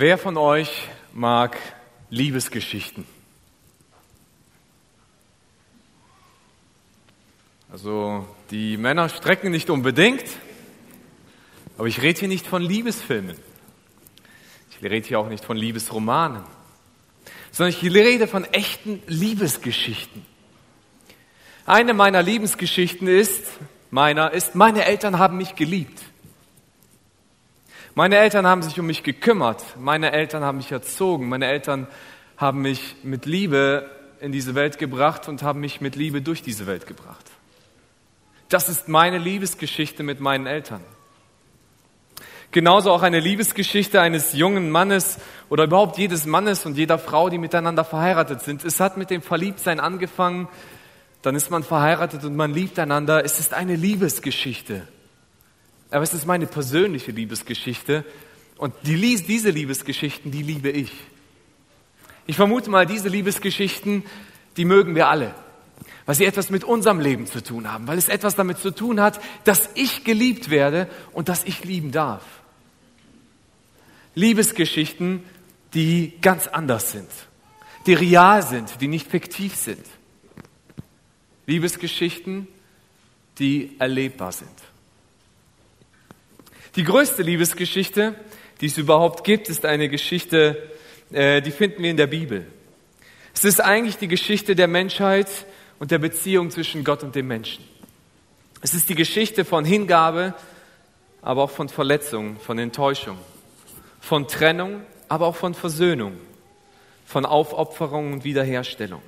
Wer von euch mag Liebesgeschichten? Also die Männer strecken nicht unbedingt, aber ich rede hier nicht von Liebesfilmen. Ich rede hier auch nicht von Liebesromanen, sondern ich rede von echten Liebesgeschichten. Eine meiner Liebesgeschichten ist, meiner ist, meine Eltern haben mich geliebt. Meine Eltern haben sich um mich gekümmert. Meine Eltern haben mich erzogen. Meine Eltern haben mich mit Liebe in diese Welt gebracht und haben mich mit Liebe durch diese Welt gebracht. Das ist meine Liebesgeschichte mit meinen Eltern. Genauso auch eine Liebesgeschichte eines jungen Mannes oder überhaupt jedes Mannes und jeder Frau, die miteinander verheiratet sind. Es hat mit dem Verliebtsein angefangen, dann ist man verheiratet und man liebt einander. Es ist eine Liebesgeschichte. Aber es ist meine persönliche Liebesgeschichte und die, diese Liebesgeschichten, die liebe ich. Ich vermute mal, diese Liebesgeschichten, die mögen wir alle, weil sie etwas mit unserem Leben zu tun haben, weil es etwas damit zu tun hat, dass ich geliebt werde und dass ich lieben darf. Liebesgeschichten, die ganz anders sind, die real sind, die nicht fiktiv sind. Liebesgeschichten, die erlebbar sind. Die größte Liebesgeschichte, die es überhaupt gibt, ist eine Geschichte, äh, die finden wir in der Bibel. Es ist eigentlich die Geschichte der Menschheit und der Beziehung zwischen Gott und dem Menschen. Es ist die Geschichte von Hingabe, aber auch von Verletzung, von Enttäuschung, von Trennung, aber auch von Versöhnung, von Aufopferung und Wiederherstellung.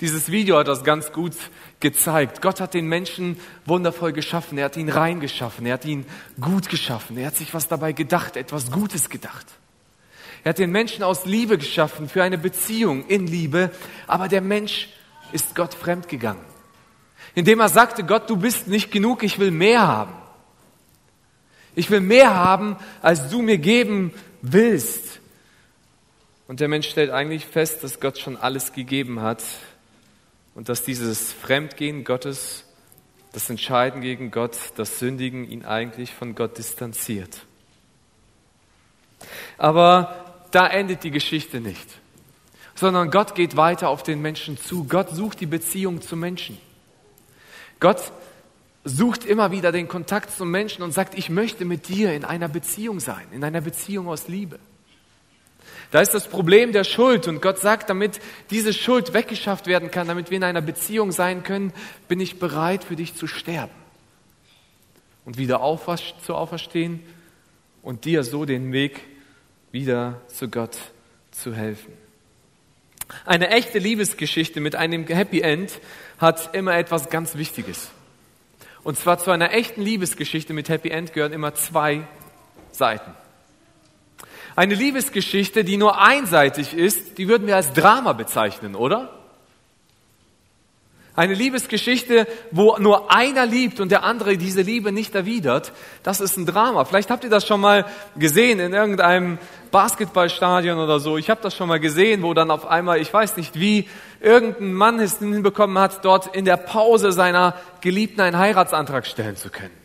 Dieses Video hat das ganz gut gezeigt. Gott hat den Menschen wundervoll geschaffen. Er hat ihn rein geschaffen. Er hat ihn gut geschaffen. Er hat sich was dabei gedacht, etwas Gutes gedacht. Er hat den Menschen aus Liebe geschaffen, für eine Beziehung in Liebe. Aber der Mensch ist Gott fremd gegangen. Indem er sagte, Gott, du bist nicht genug, ich will mehr haben. Ich will mehr haben, als du mir geben willst. Und der Mensch stellt eigentlich fest, dass Gott schon alles gegeben hat und dass dieses Fremdgehen Gottes, das Entscheiden gegen Gott, das Sündigen ihn eigentlich von Gott distanziert. Aber da endet die Geschichte nicht, sondern Gott geht weiter auf den Menschen zu. Gott sucht die Beziehung zu Menschen. Gott sucht immer wieder den Kontakt zum Menschen und sagt, ich möchte mit dir in einer Beziehung sein, in einer Beziehung aus Liebe. Da ist das Problem der Schuld und Gott sagt, damit diese Schuld weggeschafft werden kann, damit wir in einer Beziehung sein können, bin ich bereit für dich zu sterben und wieder zu auferstehen und dir so den Weg wieder zu Gott zu helfen. Eine echte Liebesgeschichte mit einem Happy End hat immer etwas ganz Wichtiges. Und zwar zu einer echten Liebesgeschichte mit Happy End gehören immer zwei Seiten. Eine Liebesgeschichte, die nur einseitig ist, die würden wir als Drama bezeichnen, oder? Eine Liebesgeschichte, wo nur einer liebt und der andere diese Liebe nicht erwidert, das ist ein Drama. Vielleicht habt ihr das schon mal gesehen in irgendeinem Basketballstadion oder so. Ich habe das schon mal gesehen, wo dann auf einmal, ich weiß nicht wie, irgendein Mann es hinbekommen hat, dort in der Pause seiner Geliebten einen Heiratsantrag stellen zu können.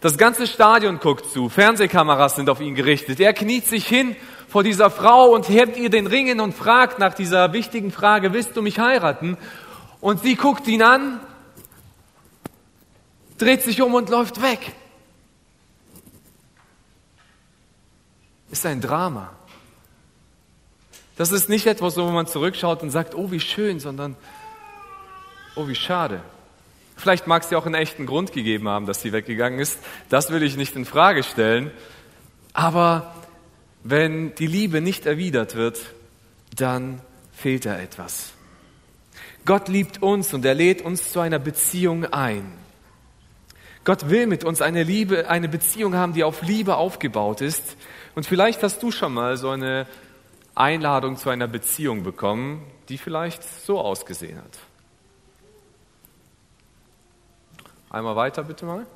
Das ganze Stadion guckt zu, Fernsehkameras sind auf ihn gerichtet. Er kniet sich hin vor dieser Frau und hebt ihr den Ringen und fragt nach dieser wichtigen Frage, willst du mich heiraten? Und sie guckt ihn an, dreht sich um und läuft weg. Ist ein Drama. Das ist nicht etwas, wo man zurückschaut und sagt, oh, wie schön, sondern, oh, wie schade. Vielleicht mag es ja auch einen echten Grund gegeben haben, dass sie weggegangen ist. Das will ich nicht in Frage stellen. Aber wenn die Liebe nicht erwidert wird, dann fehlt da etwas. Gott liebt uns und er lädt uns zu einer Beziehung ein. Gott will mit uns eine Liebe, eine Beziehung haben, die auf Liebe aufgebaut ist. Und vielleicht hast du schon mal so eine Einladung zu einer Beziehung bekommen, die vielleicht so ausgesehen hat. Einmal weiter bitte mal.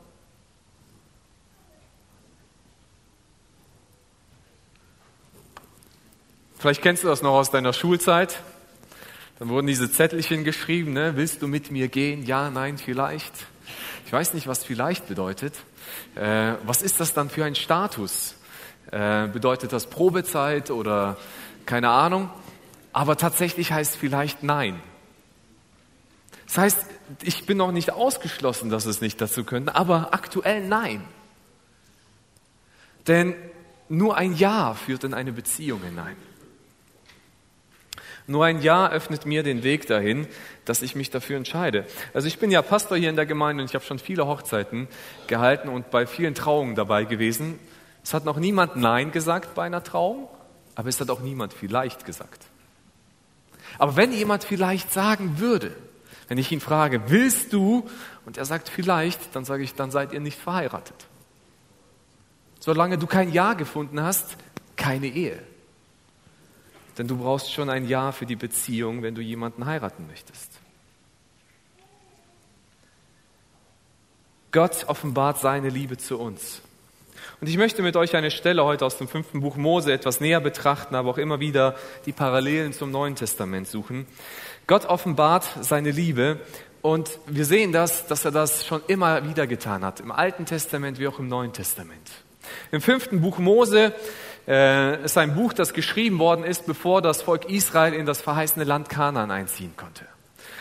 Vielleicht kennst du das noch aus deiner Schulzeit. Dann wurden diese Zettelchen geschrieben, ne? willst du mit mir gehen? Ja, nein, vielleicht. Ich weiß nicht, was vielleicht bedeutet. Äh, was ist das dann für ein Status? Äh, bedeutet das Probezeit oder keine Ahnung? Aber tatsächlich heißt vielleicht Nein. Das heißt, ich bin noch nicht ausgeschlossen, dass es nicht dazu könnte, aber aktuell Nein. Denn nur ein Ja führt in eine Beziehung hinein. Nur ein Ja öffnet mir den Weg dahin, dass ich mich dafür entscheide. Also ich bin ja Pastor hier in der Gemeinde und ich habe schon viele Hochzeiten gehalten und bei vielen Trauungen dabei gewesen. Es hat noch niemand Nein gesagt bei einer Trauung, aber es hat auch niemand vielleicht gesagt. Aber wenn jemand vielleicht sagen würde, wenn ich ihn frage, willst du? Und er sagt vielleicht, dann sage ich, dann seid ihr nicht verheiratet. Solange du kein Ja gefunden hast, keine Ehe. Denn du brauchst schon ein Ja für die Beziehung, wenn du jemanden heiraten möchtest. Gott offenbart seine Liebe zu uns. Und ich möchte mit euch eine Stelle heute aus dem fünften Buch Mose etwas näher betrachten, aber auch immer wieder die Parallelen zum Neuen Testament suchen. Gott offenbart seine Liebe und wir sehen das, dass er das schon immer wieder getan hat, im Alten Testament wie auch im Neuen Testament. Im fünften Buch Mose äh, ist ein Buch, das geschrieben worden ist, bevor das Volk Israel in das verheißene Land Kanaan einziehen konnte.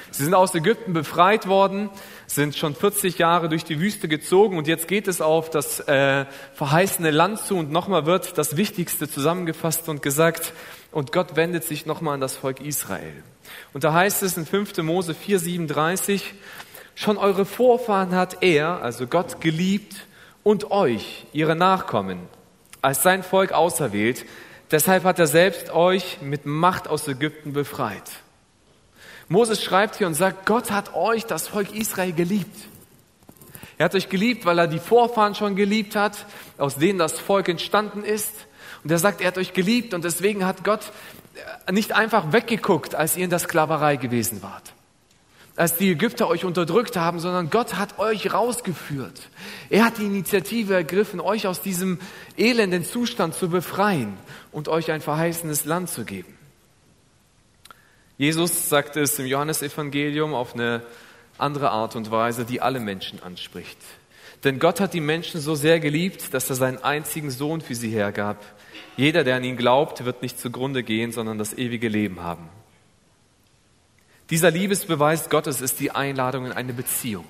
Sie sind aus Ägypten befreit worden, sind schon 40 Jahre durch die Wüste gezogen und jetzt geht es auf das äh, verheißene Land zu und nochmal wird das Wichtigste zusammengefasst und gesagt, und Gott wendet sich nochmal an das Volk Israel. Und da heißt es in 5. Mose 4, 37, schon eure Vorfahren hat er, also Gott, geliebt und euch, ihre Nachkommen, als sein Volk auserwählt. Deshalb hat er selbst euch mit Macht aus Ägypten befreit. Moses schreibt hier und sagt, Gott hat euch, das Volk Israel, geliebt. Er hat euch geliebt, weil er die Vorfahren schon geliebt hat, aus denen das Volk entstanden ist. Und er sagt, er hat euch geliebt und deswegen hat Gott nicht einfach weggeguckt, als ihr in der Sklaverei gewesen wart als die Ägypter euch unterdrückt haben, sondern Gott hat euch rausgeführt. Er hat die Initiative ergriffen, euch aus diesem elenden Zustand zu befreien und euch ein verheißenes Land zu geben. Jesus sagt es im Johannesevangelium auf eine andere Art und Weise, die alle Menschen anspricht. Denn Gott hat die Menschen so sehr geliebt, dass er seinen einzigen Sohn für sie hergab. Jeder, der an ihn glaubt, wird nicht zugrunde gehen, sondern das ewige Leben haben. Dieser Liebesbeweis Gottes ist die Einladung in eine Beziehung.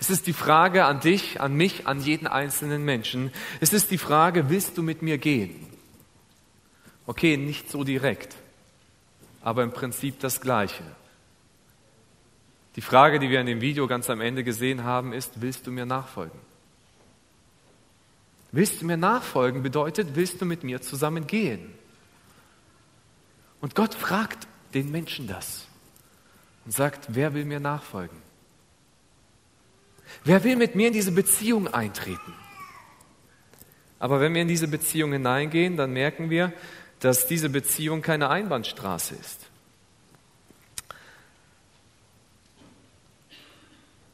Es ist die Frage an dich, an mich, an jeden einzelnen Menschen. Es ist die Frage, willst du mit mir gehen? Okay, nicht so direkt, aber im Prinzip das Gleiche. Die Frage, die wir in dem Video ganz am Ende gesehen haben, ist, willst du mir nachfolgen? Willst du mir nachfolgen bedeutet, willst du mit mir zusammen gehen? Und Gott fragt den Menschen das und sagt, wer will mir nachfolgen? Wer will mit mir in diese Beziehung eintreten? Aber wenn wir in diese Beziehung hineingehen, dann merken wir, dass diese Beziehung keine Einbahnstraße ist.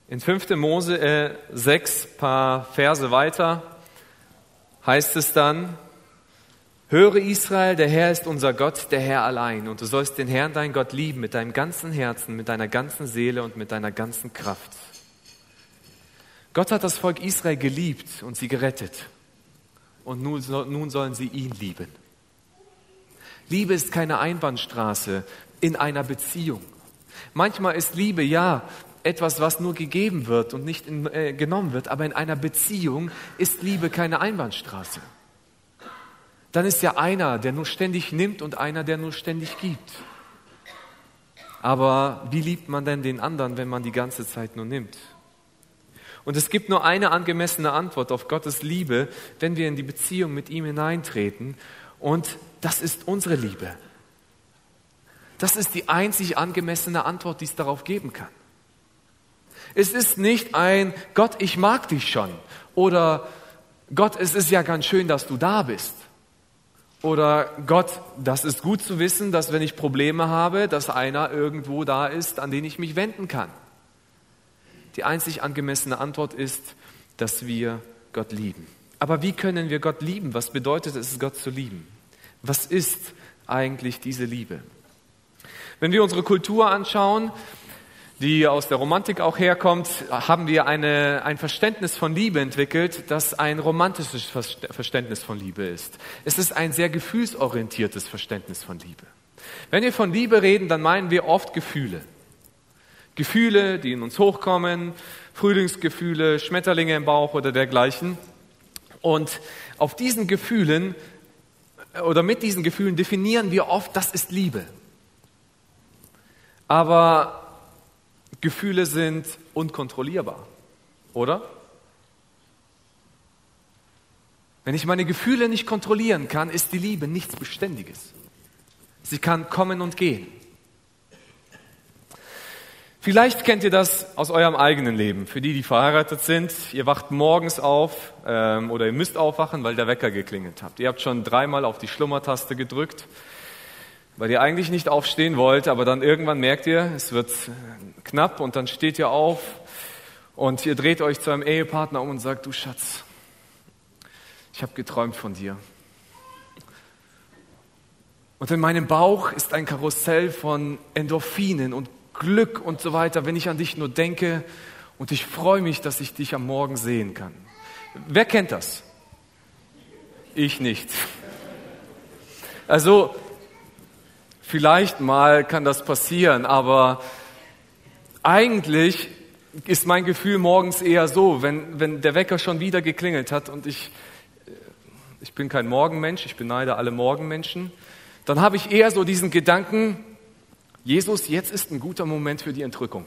In 5. Mose äh, 6, paar Verse weiter, heißt es dann, Höre Israel, der Herr ist unser Gott, der Herr allein. Und du sollst den Herrn, dein Gott, lieben mit deinem ganzen Herzen, mit deiner ganzen Seele und mit deiner ganzen Kraft. Gott hat das Volk Israel geliebt und sie gerettet. Und nun, nun sollen sie ihn lieben. Liebe ist keine Einbahnstraße in einer Beziehung. Manchmal ist Liebe ja etwas, was nur gegeben wird und nicht in, äh, genommen wird, aber in einer Beziehung ist Liebe keine Einbahnstraße dann ist ja einer, der nur ständig nimmt und einer, der nur ständig gibt. Aber wie liebt man denn den anderen, wenn man die ganze Zeit nur nimmt? Und es gibt nur eine angemessene Antwort auf Gottes Liebe, wenn wir in die Beziehung mit ihm hineintreten. Und das ist unsere Liebe. Das ist die einzig angemessene Antwort, die es darauf geben kann. Es ist nicht ein Gott, ich mag dich schon oder Gott, es ist ja ganz schön, dass du da bist. Oder Gott, das ist gut zu wissen, dass wenn ich Probleme habe, dass einer irgendwo da ist, an den ich mich wenden kann. Die einzig angemessene Antwort ist, dass wir Gott lieben. Aber wie können wir Gott lieben? Was bedeutet es, Gott zu lieben? Was ist eigentlich diese Liebe? Wenn wir unsere Kultur anschauen, die aus der Romantik auch herkommt, haben wir eine, ein Verständnis von Liebe entwickelt, das ein romantisches Verständnis von Liebe ist. Es ist ein sehr gefühlsorientiertes Verständnis von Liebe. Wenn wir von Liebe reden, dann meinen wir oft Gefühle. Gefühle, die in uns hochkommen, Frühlingsgefühle, Schmetterlinge im Bauch oder dergleichen. Und auf diesen Gefühlen oder mit diesen Gefühlen definieren wir oft, das ist Liebe. Aber Gefühle sind unkontrollierbar, oder? Wenn ich meine Gefühle nicht kontrollieren kann, ist die Liebe nichts Beständiges. Sie kann kommen und gehen. Vielleicht kennt ihr das aus eurem eigenen Leben. Für die, die verheiratet sind, ihr wacht morgens auf ähm, oder ihr müsst aufwachen, weil der Wecker geklingelt habt. Ihr habt schon dreimal auf die Schlummertaste gedrückt, weil ihr eigentlich nicht aufstehen wollt, aber dann irgendwann merkt ihr, es wird knapp und dann steht ihr auf und ihr dreht euch zu einem Ehepartner um und sagt, du Schatz, ich habe geträumt von dir. Und in meinem Bauch ist ein Karussell von Endorphinen und Glück und so weiter, wenn ich an dich nur denke. Und ich freue mich, dass ich dich am Morgen sehen kann. Wer kennt das? Ich nicht. Also, vielleicht mal kann das passieren, aber eigentlich ist mein Gefühl morgens eher so, wenn, wenn der Wecker schon wieder geklingelt hat und ich, ich bin kein Morgenmensch, ich beneide alle Morgenmenschen, dann habe ich eher so diesen Gedanken, Jesus, jetzt ist ein guter Moment für die Entrückung.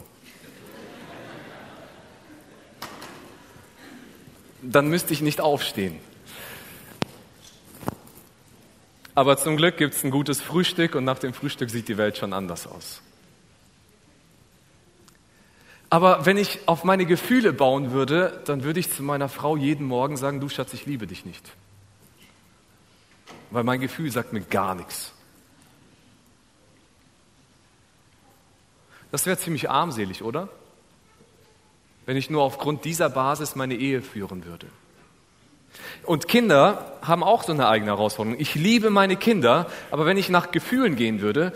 Dann müsste ich nicht aufstehen. Aber zum Glück gibt es ein gutes Frühstück und nach dem Frühstück sieht die Welt schon anders aus. Aber wenn ich auf meine Gefühle bauen würde, dann würde ich zu meiner Frau jeden Morgen sagen, du Schatz, ich liebe dich nicht. Weil mein Gefühl sagt mir gar nichts. Das wäre ziemlich armselig, oder? Wenn ich nur aufgrund dieser Basis meine Ehe führen würde. Und Kinder haben auch so eine eigene Herausforderung. Ich liebe meine Kinder, aber wenn ich nach Gefühlen gehen würde,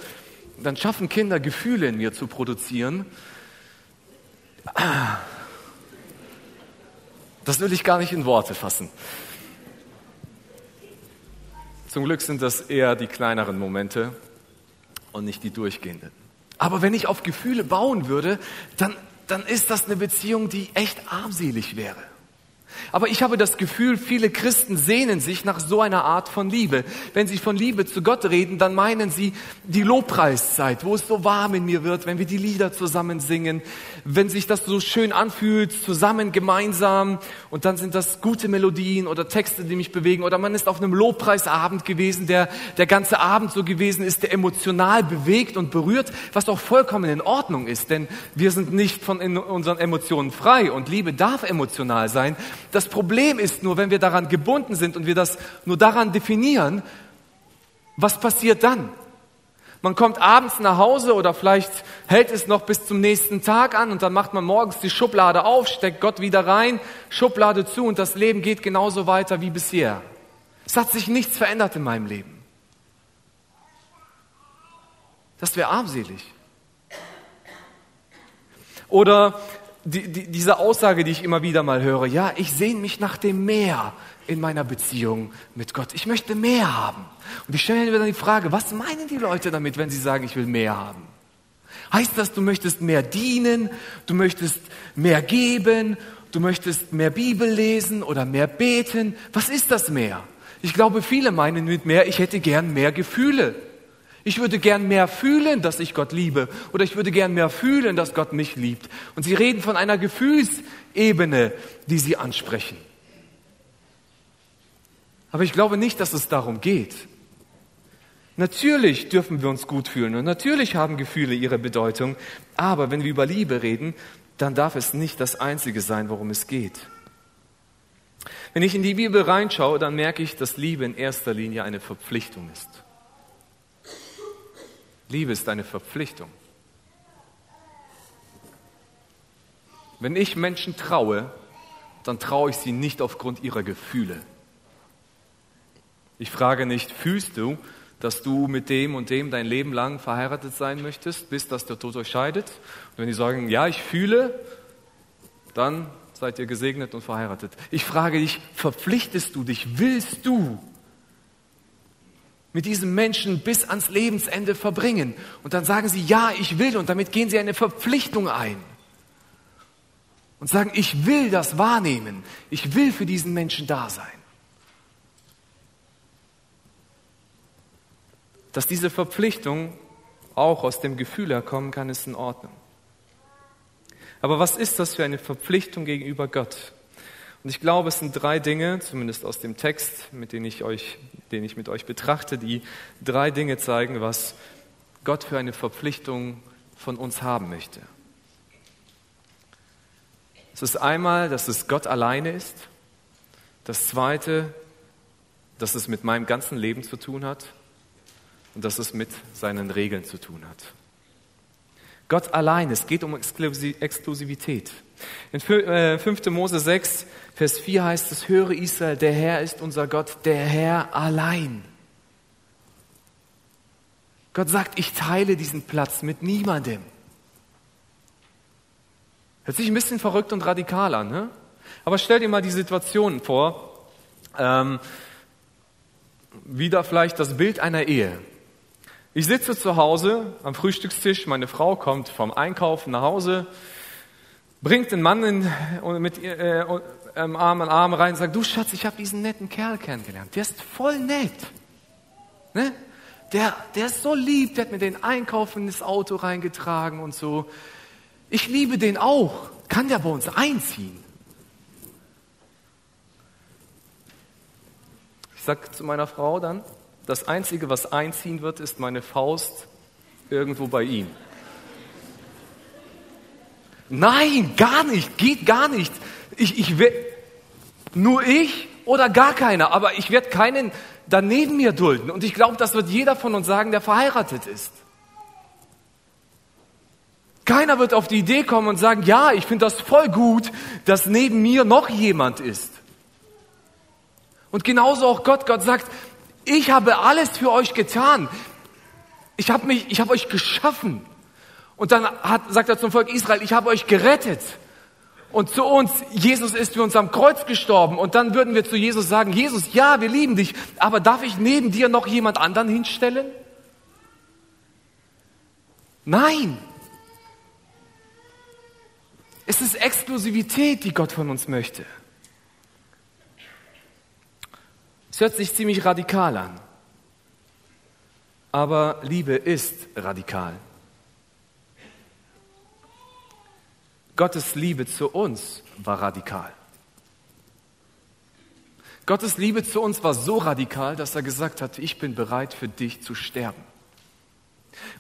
dann schaffen Kinder Gefühle in mir zu produzieren. Das will ich gar nicht in Worte fassen. Zum Glück sind das eher die kleineren Momente und nicht die durchgehenden. Aber wenn ich auf Gefühle bauen würde, dann, dann ist das eine Beziehung, die echt armselig wäre. Aber ich habe das Gefühl, viele Christen sehnen sich nach so einer Art von Liebe. Wenn sie von Liebe zu Gott reden, dann meinen sie die Lobpreiszeit, wo es so warm in mir wird, wenn wir die Lieder zusammen singen, wenn sich das so schön anfühlt, zusammen, gemeinsam. Und dann sind das gute Melodien oder Texte, die mich bewegen. Oder man ist auf einem Lobpreisabend gewesen, der der ganze Abend so gewesen ist, der emotional bewegt und berührt, was auch vollkommen in Ordnung ist. Denn wir sind nicht von unseren Emotionen frei und Liebe darf emotional sein. Das Problem ist nur, wenn wir daran gebunden sind und wir das nur daran definieren, was passiert dann? Man kommt abends nach Hause oder vielleicht hält es noch bis zum nächsten Tag an und dann macht man morgens die Schublade auf, steckt Gott wieder rein, Schublade zu und das Leben geht genauso weiter wie bisher. Es hat sich nichts verändert in meinem Leben. Das wäre armselig. Oder die, die, diese Aussage, die ich immer wieder mal höre, ja, ich sehne mich nach dem Meer in meiner Beziehung mit Gott. Ich möchte mehr haben. Und ich stelle mir dann die Frage, was meinen die Leute damit, wenn sie sagen, ich will mehr haben? Heißt das, du möchtest mehr dienen, du möchtest mehr geben, du möchtest mehr Bibel lesen oder mehr beten? Was ist das mehr? Ich glaube, viele meinen mit mehr, ich hätte gern mehr Gefühle. Ich würde gern mehr fühlen, dass ich Gott liebe. Oder ich würde gern mehr fühlen, dass Gott mich liebt. Und sie reden von einer Gefühlsebene, die sie ansprechen. Aber ich glaube nicht, dass es darum geht. Natürlich dürfen wir uns gut fühlen und natürlich haben Gefühle ihre Bedeutung. Aber wenn wir über Liebe reden, dann darf es nicht das Einzige sein, worum es geht. Wenn ich in die Bibel reinschaue, dann merke ich, dass Liebe in erster Linie eine Verpflichtung ist. Liebe ist eine Verpflichtung. Wenn ich Menschen traue, dann traue ich sie nicht aufgrund ihrer Gefühle. Ich frage nicht, fühlst du, dass du mit dem und dem dein Leben lang verheiratet sein möchtest, bis dass der Tod euch scheidet. Und wenn die sagen, ja, ich fühle, dann seid ihr gesegnet und verheiratet. Ich frage dich, verpflichtest du dich, willst du mit diesem Menschen bis ans Lebensende verbringen? Und dann sagen sie, ja, ich will, und damit gehen sie eine Verpflichtung ein. Und sagen, ich will das wahrnehmen, ich will für diesen Menschen da sein. Dass diese Verpflichtung auch aus dem Gefühl herkommen kann, ist in Ordnung. Aber was ist das für eine Verpflichtung gegenüber Gott? Und ich glaube, es sind drei Dinge, zumindest aus dem Text, mit denen ich euch, den ich mit euch betrachte, die drei Dinge zeigen, was Gott für eine Verpflichtung von uns haben möchte. Es ist einmal, dass es Gott alleine ist. Das zweite, dass es mit meinem ganzen Leben zu tun hat und dass es mit seinen Regeln zu tun hat. Gott allein. Es geht um Exklusivität. In 5. Äh, Mose 6, Vers 4 heißt es, höre Israel, der Herr ist unser Gott, der Herr allein. Gott sagt, ich teile diesen Platz mit niemandem. Hört sich ein bisschen verrückt und radikal an, ne? aber stell dir mal die Situation vor, ähm, wieder vielleicht das Bild einer Ehe. Ich sitze zu Hause am Frühstückstisch, meine Frau kommt vom Einkaufen nach Hause, bringt den Mann in, mit äh, ähm, Arm an Arm rein und sagt, du Schatz, ich habe diesen netten Kerl kennengelernt, der ist voll nett. Ne? Der, der ist so lieb, der hat mir den Einkauf in das Auto reingetragen und so. Ich liebe den auch. Kann der bei uns einziehen? Ich sag zu meiner Frau dann, das Einzige, was einziehen wird, ist meine Faust irgendwo bei ihm. Nein, gar nicht, geht gar nicht. Ich, ich will, nur ich oder gar keiner, aber ich werde keinen daneben mir dulden. Und ich glaube, das wird jeder von uns sagen, der verheiratet ist. Keiner wird auf die Idee kommen und sagen, ja, ich finde das voll gut, dass neben mir noch jemand ist. Und genauso auch Gott. Gott sagt, ich habe alles für euch getan. Ich habe mich, ich habe euch geschaffen. Und dann hat, sagt er zum Volk Israel, ich habe euch gerettet. Und zu uns, Jesus ist für uns am Kreuz gestorben. Und dann würden wir zu Jesus sagen, Jesus, ja, wir lieben dich, aber darf ich neben dir noch jemand anderen hinstellen? Nein. Es ist Exklusivität, die Gott von uns möchte. Es hört sich ziemlich radikal an. Aber Liebe ist radikal. Gottes Liebe zu uns war radikal. Gottes Liebe zu uns war so radikal, dass er gesagt hat, ich bin bereit für dich zu sterben.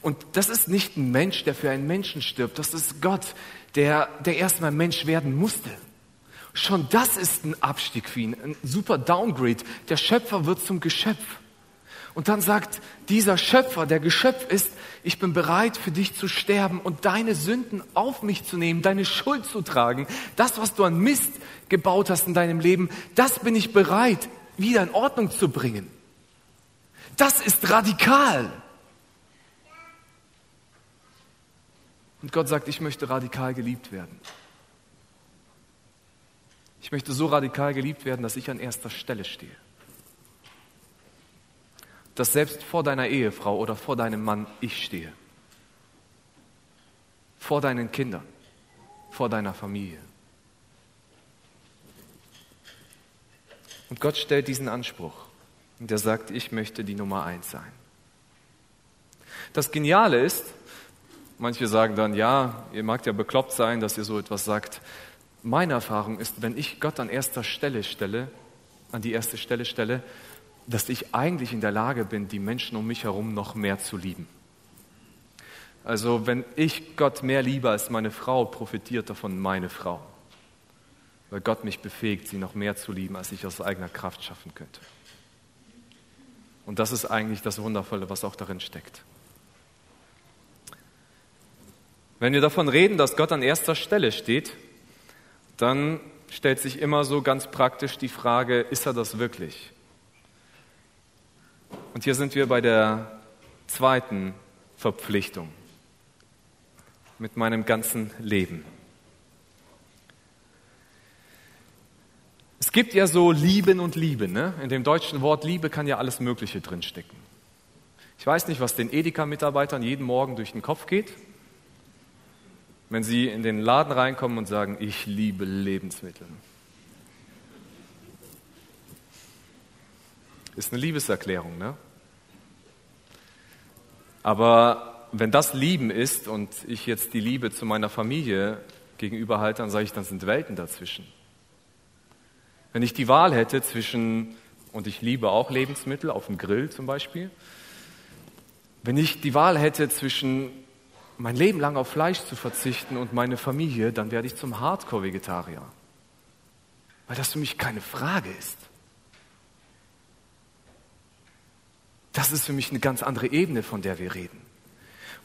Und das ist nicht ein Mensch, der für einen Menschen stirbt, das ist Gott, der, der erstmal Mensch werden musste. Schon das ist ein Abstieg für ihn, ein super Downgrade. Der Schöpfer wird zum Geschöpf. Und dann sagt dieser Schöpfer, der Geschöpf ist, ich bin bereit für dich zu sterben und deine Sünden auf mich zu nehmen, deine Schuld zu tragen. Das, was du an Mist gebaut hast in deinem Leben, das bin ich bereit wieder in Ordnung zu bringen. Das ist radikal. Und Gott sagt, ich möchte radikal geliebt werden. Ich möchte so radikal geliebt werden, dass ich an erster Stelle stehe. Dass selbst vor deiner Ehefrau oder vor deinem Mann ich stehe. Vor deinen Kindern, vor deiner Familie. Und Gott stellt diesen Anspruch. Und er sagt, ich möchte die Nummer eins sein. Das Geniale ist, manche sagen dann, ja, ihr mag ja bekloppt sein, dass ihr so etwas sagt. Meine Erfahrung ist, wenn ich Gott an erster Stelle stelle, an die erste Stelle stelle, dass ich eigentlich in der Lage bin, die Menschen um mich herum noch mehr zu lieben. Also wenn ich Gott mehr liebe als meine Frau, profitiert davon meine Frau. Weil Gott mich befähigt, sie noch mehr zu lieben, als ich aus eigener Kraft schaffen könnte. Und das ist eigentlich das Wundervolle, was auch darin steckt. Wenn wir davon reden, dass Gott an erster Stelle steht, dann stellt sich immer so ganz praktisch die Frage, ist er das wirklich? Und hier sind wir bei der zweiten Verpflichtung mit meinem ganzen Leben. Es gibt ja so Lieben und Liebe. Ne? In dem deutschen Wort Liebe kann ja alles Mögliche drinstecken. Ich weiß nicht, was den Edeka-Mitarbeitern jeden Morgen durch den Kopf geht, wenn sie in den Laden reinkommen und sagen, ich liebe Lebensmittel. Ist eine Liebeserklärung, ne? Aber wenn das Lieben ist und ich jetzt die Liebe zu meiner Familie gegenüber halte, dann sage ich, dann sind Welten dazwischen. Wenn ich die Wahl hätte zwischen, und ich liebe auch Lebensmittel auf dem Grill zum Beispiel, wenn ich die Wahl hätte zwischen mein Leben lang auf Fleisch zu verzichten und meine Familie, dann werde ich zum Hardcore-Vegetarier. Weil das für mich keine Frage ist. Das ist für mich eine ganz andere Ebene, von der wir reden.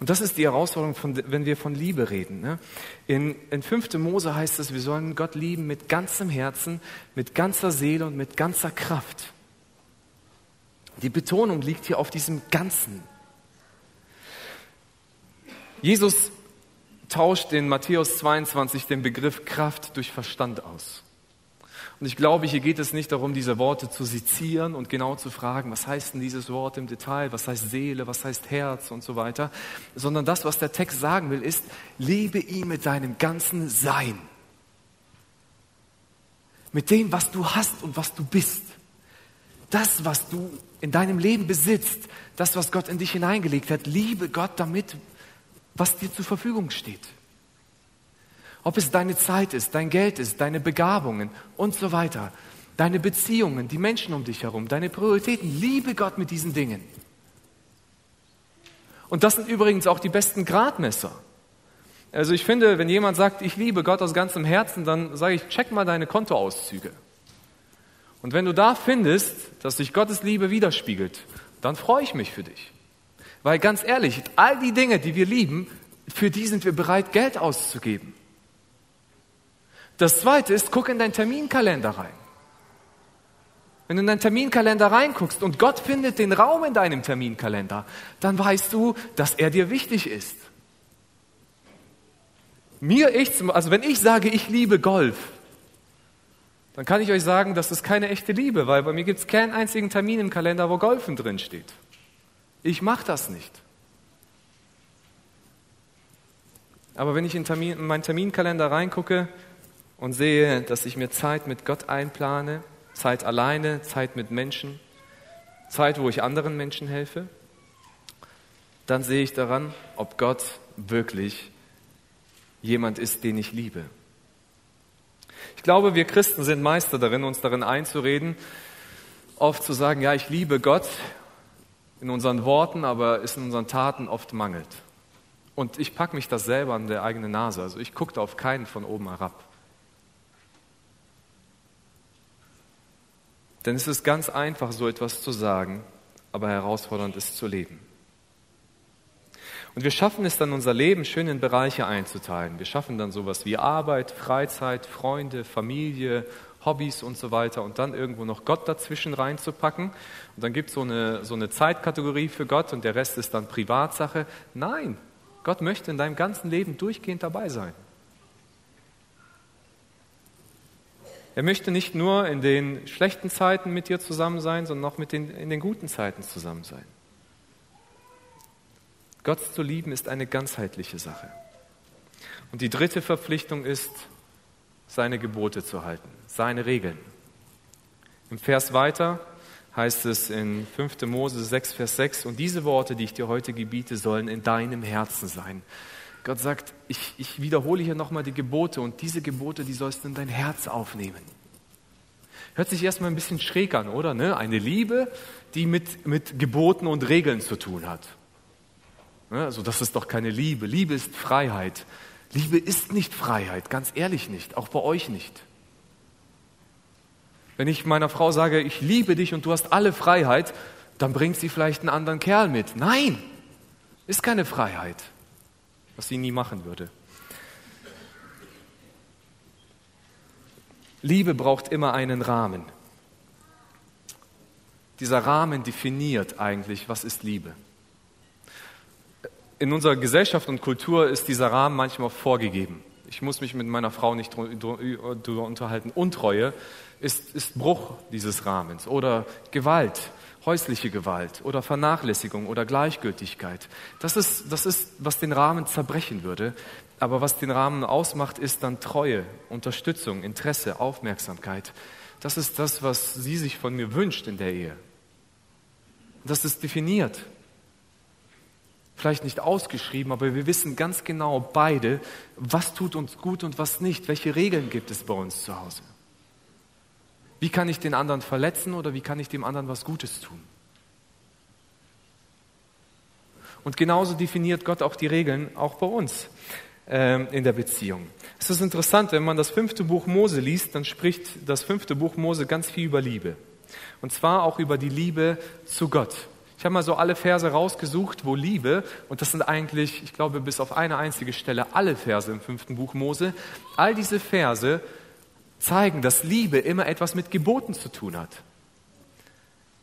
Und das ist die Herausforderung, von, wenn wir von Liebe reden. Ne? In, in 5. Mose heißt es, wir sollen Gott lieben mit ganzem Herzen, mit ganzer Seele und mit ganzer Kraft. Die Betonung liegt hier auf diesem Ganzen. Jesus tauscht in Matthäus 22 den Begriff Kraft durch Verstand aus. Und ich glaube, hier geht es nicht darum, diese Worte zu sezieren und genau zu fragen, was heißt denn dieses Wort im Detail, was heißt Seele, was heißt Herz und so weiter, sondern das, was der Text sagen will, ist, liebe ihn mit deinem ganzen Sein. Mit dem, was du hast und was du bist. Das, was du in deinem Leben besitzt, das, was Gott in dich hineingelegt hat, liebe Gott damit, was dir zur Verfügung steht. Ob es deine Zeit ist, dein Geld ist, deine Begabungen und so weiter, deine Beziehungen, die Menschen um dich herum, deine Prioritäten. Liebe Gott mit diesen Dingen. Und das sind übrigens auch die besten Gradmesser. Also ich finde, wenn jemand sagt, ich liebe Gott aus ganzem Herzen, dann sage ich, check mal deine Kontoauszüge. Und wenn du da findest, dass sich Gottes Liebe widerspiegelt, dann freue ich mich für dich. Weil ganz ehrlich, all die Dinge, die wir lieben, für die sind wir bereit, Geld auszugeben. Das zweite ist, guck in deinen Terminkalender rein. Wenn du in deinen Terminkalender reinguckst und Gott findet den Raum in deinem Terminkalender, dann weißt du, dass er dir wichtig ist. Mir, ich, also wenn ich sage, ich liebe Golf, dann kann ich euch sagen, das ist keine echte Liebe, weil bei mir gibt es keinen einzigen Termin im Kalender, wo Golfen drin steht. Ich mache das nicht. Aber wenn ich in, Termin, in meinen Terminkalender reingucke und sehe, dass ich mir Zeit mit Gott einplane, Zeit alleine, Zeit mit Menschen, Zeit, wo ich anderen Menschen helfe, dann sehe ich daran, ob Gott wirklich jemand ist, den ich liebe. Ich glaube, wir Christen sind Meister darin, uns darin einzureden, oft zu sagen, ja, ich liebe Gott in unseren Worten, aber es in unseren Taten oft mangelt. Und ich packe mich das selber an der eigenen Nase. Also ich gucke auf keinen von oben herab. Denn es ist ganz einfach, so etwas zu sagen, aber herausfordernd ist zu leben. Und wir schaffen es dann, unser Leben schön in Bereiche einzuteilen. Wir schaffen dann sowas wie Arbeit, Freizeit, Freunde, Familie, Hobbys und so weiter und dann irgendwo noch Gott dazwischen reinzupacken. Und dann gibt es so eine, so eine Zeitkategorie für Gott und der Rest ist dann Privatsache. Nein, Gott möchte in deinem ganzen Leben durchgehend dabei sein. Er möchte nicht nur in den schlechten Zeiten mit dir zusammen sein, sondern auch mit den, in den guten Zeiten zusammen sein. Gott zu lieben ist eine ganzheitliche Sache. Und die dritte Verpflichtung ist, seine Gebote zu halten, seine Regeln. Im Vers weiter heißt es in 5. Mose 6, Vers 6, und diese Worte, die ich dir heute gebiete, sollen in deinem Herzen sein. Gott sagt, ich, ich wiederhole hier nochmal die Gebote und diese Gebote, die sollst du in dein Herz aufnehmen. Hört sich erstmal ein bisschen schräg an, oder? Ne? Eine Liebe, die mit, mit Geboten und Regeln zu tun hat. Ne? Also das ist doch keine Liebe. Liebe ist Freiheit. Liebe ist nicht Freiheit, ganz ehrlich nicht, auch bei euch nicht. Wenn ich meiner Frau sage, ich liebe dich und du hast alle Freiheit, dann bringt sie vielleicht einen anderen Kerl mit. Nein, ist keine Freiheit, was sie nie machen würde. Liebe braucht immer einen Rahmen. dieser Rahmen definiert eigentlich, was ist Liebe. In unserer Gesellschaft und Kultur ist dieser Rahmen manchmal vorgegeben. Ich muss mich mit meiner Frau nicht darüber unterhalten. Untreue ist, ist Bruch dieses Rahmens oder Gewalt, häusliche Gewalt oder Vernachlässigung oder Gleichgültigkeit. Das ist, das ist, was den Rahmen zerbrechen würde. Aber was den Rahmen ausmacht, ist dann Treue, Unterstützung, Interesse, Aufmerksamkeit. Das ist das, was sie sich von mir wünscht in der Ehe. Das ist definiert. Vielleicht nicht ausgeschrieben, aber wir wissen ganz genau beide, was tut uns gut und was nicht. Welche Regeln gibt es bei uns zu Hause? Wie kann ich den anderen verletzen oder wie kann ich dem anderen was Gutes tun? Und genauso definiert Gott auch die Regeln, auch bei uns ähm, in der Beziehung. Es ist interessant, wenn man das fünfte Buch Mose liest, dann spricht das fünfte Buch Mose ganz viel über Liebe. Und zwar auch über die Liebe zu Gott. Ich habe mal so alle Verse rausgesucht, wo Liebe, und das sind eigentlich, ich glaube, bis auf eine einzige Stelle alle Verse im fünften Buch Mose, all diese Verse zeigen, dass Liebe immer etwas mit Geboten zu tun hat.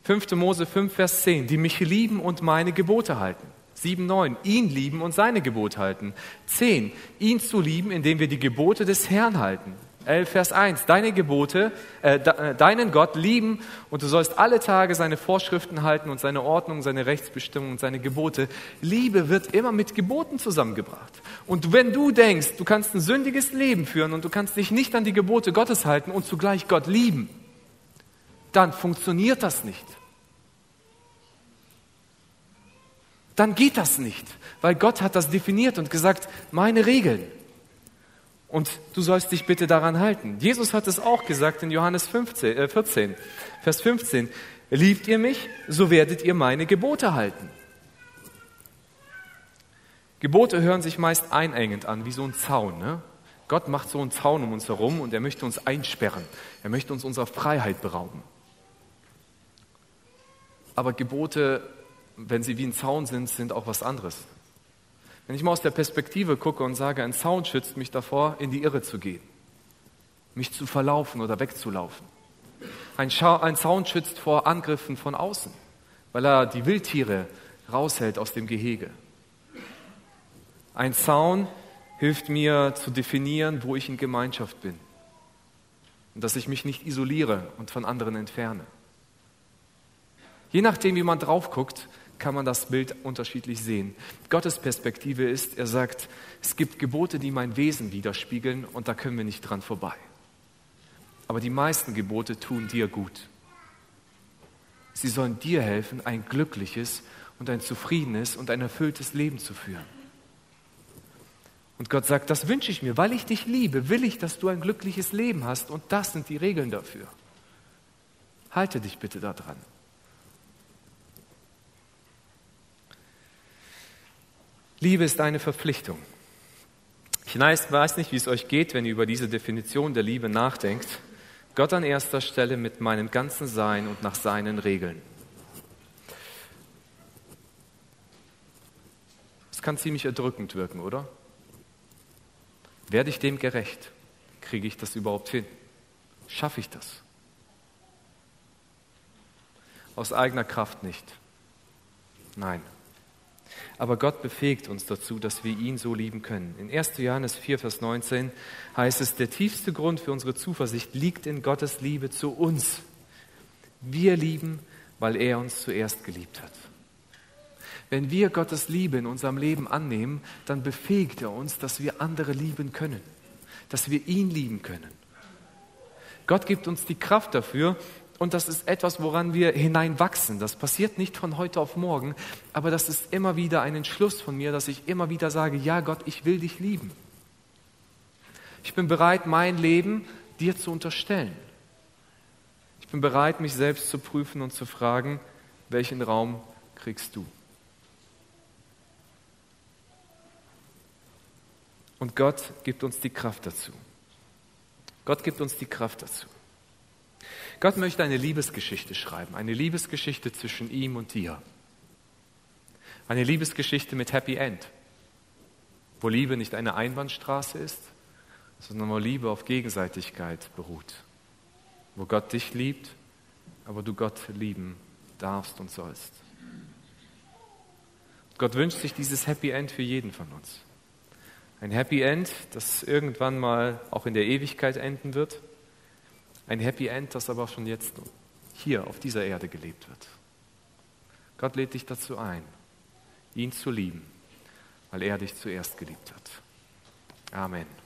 5. Mose 5, Vers 10, die mich lieben und meine Gebote halten. 7, 9, ihn lieben und seine Gebote halten. 10, ihn zu lieben, indem wir die Gebote des Herrn halten. 11, Vers 1, deine Gebote, äh, äh, deinen Gott lieben und du sollst alle Tage seine Vorschriften halten und seine Ordnung, seine Rechtsbestimmungen und seine Gebote. Liebe wird immer mit Geboten zusammengebracht. Und wenn du denkst, du kannst ein sündiges Leben führen und du kannst dich nicht an die Gebote Gottes halten und zugleich Gott lieben, dann funktioniert das nicht. Dann geht das nicht, weil Gott hat das definiert und gesagt, meine Regeln. Und du sollst dich bitte daran halten. Jesus hat es auch gesagt in Johannes 15, äh 14, Vers 15. Liebt ihr mich, so werdet ihr meine Gebote halten. Gebote hören sich meist einengend an, wie so ein Zaun. Ne? Gott macht so einen Zaun um uns herum und er möchte uns einsperren. Er möchte uns unserer Freiheit berauben. Aber Gebote, wenn sie wie ein Zaun sind, sind auch was anderes. Wenn ich mal aus der Perspektive gucke und sage, ein Zaun schützt mich davor, in die Irre zu gehen, mich zu verlaufen oder wegzulaufen. Ein, Scha ein Zaun schützt vor Angriffen von außen, weil er die Wildtiere raushält aus dem Gehege. Ein Zaun hilft mir zu definieren, wo ich in Gemeinschaft bin und dass ich mich nicht isoliere und von anderen entferne. Je nachdem, wie man drauf guckt, kann man das Bild unterschiedlich sehen. Gottes Perspektive ist, er sagt, es gibt Gebote, die mein Wesen widerspiegeln und da können wir nicht dran vorbei. Aber die meisten Gebote tun dir gut. Sie sollen dir helfen, ein glückliches und ein zufriedenes und ein erfülltes Leben zu führen. Und Gott sagt, das wünsche ich mir, weil ich dich liebe, will ich, dass du ein glückliches Leben hast und das sind die Regeln dafür. Halte dich bitte daran. Liebe ist eine Verpflichtung. Ich weiß nicht, wie es euch geht, wenn ihr über diese Definition der Liebe nachdenkt. Gott an erster Stelle mit meinem ganzen Sein und nach seinen Regeln. Es kann ziemlich erdrückend wirken, oder? Werde ich dem gerecht? Kriege ich das überhaupt hin? Schaffe ich das? Aus eigener Kraft nicht. Nein. Aber Gott befähigt uns dazu, dass wir ihn so lieben können. In 1. Johannes 4, Vers 19 heißt es, der tiefste Grund für unsere Zuversicht liegt in Gottes Liebe zu uns. Wir lieben, weil er uns zuerst geliebt hat. Wenn wir Gottes Liebe in unserem Leben annehmen, dann befähigt er uns, dass wir andere lieben können, dass wir ihn lieben können. Gott gibt uns die Kraft dafür, und das ist etwas, woran wir hineinwachsen. Das passiert nicht von heute auf morgen, aber das ist immer wieder ein Entschluss von mir, dass ich immer wieder sage, ja Gott, ich will dich lieben. Ich bin bereit, mein Leben dir zu unterstellen. Ich bin bereit, mich selbst zu prüfen und zu fragen, welchen Raum kriegst du? Und Gott gibt uns die Kraft dazu. Gott gibt uns die Kraft dazu. Gott möchte eine Liebesgeschichte schreiben, eine Liebesgeschichte zwischen ihm und dir. Eine Liebesgeschichte mit Happy End, wo Liebe nicht eine Einbahnstraße ist, sondern wo Liebe auf Gegenseitigkeit beruht, wo Gott dich liebt, aber du Gott lieben darfst und sollst. Gott wünscht sich dieses Happy End für jeden von uns. Ein Happy End, das irgendwann mal auch in der Ewigkeit enden wird. Ein Happy End, das aber schon jetzt hier auf dieser Erde gelebt wird. Gott lädt dich dazu ein, ihn zu lieben, weil er dich zuerst geliebt hat. Amen.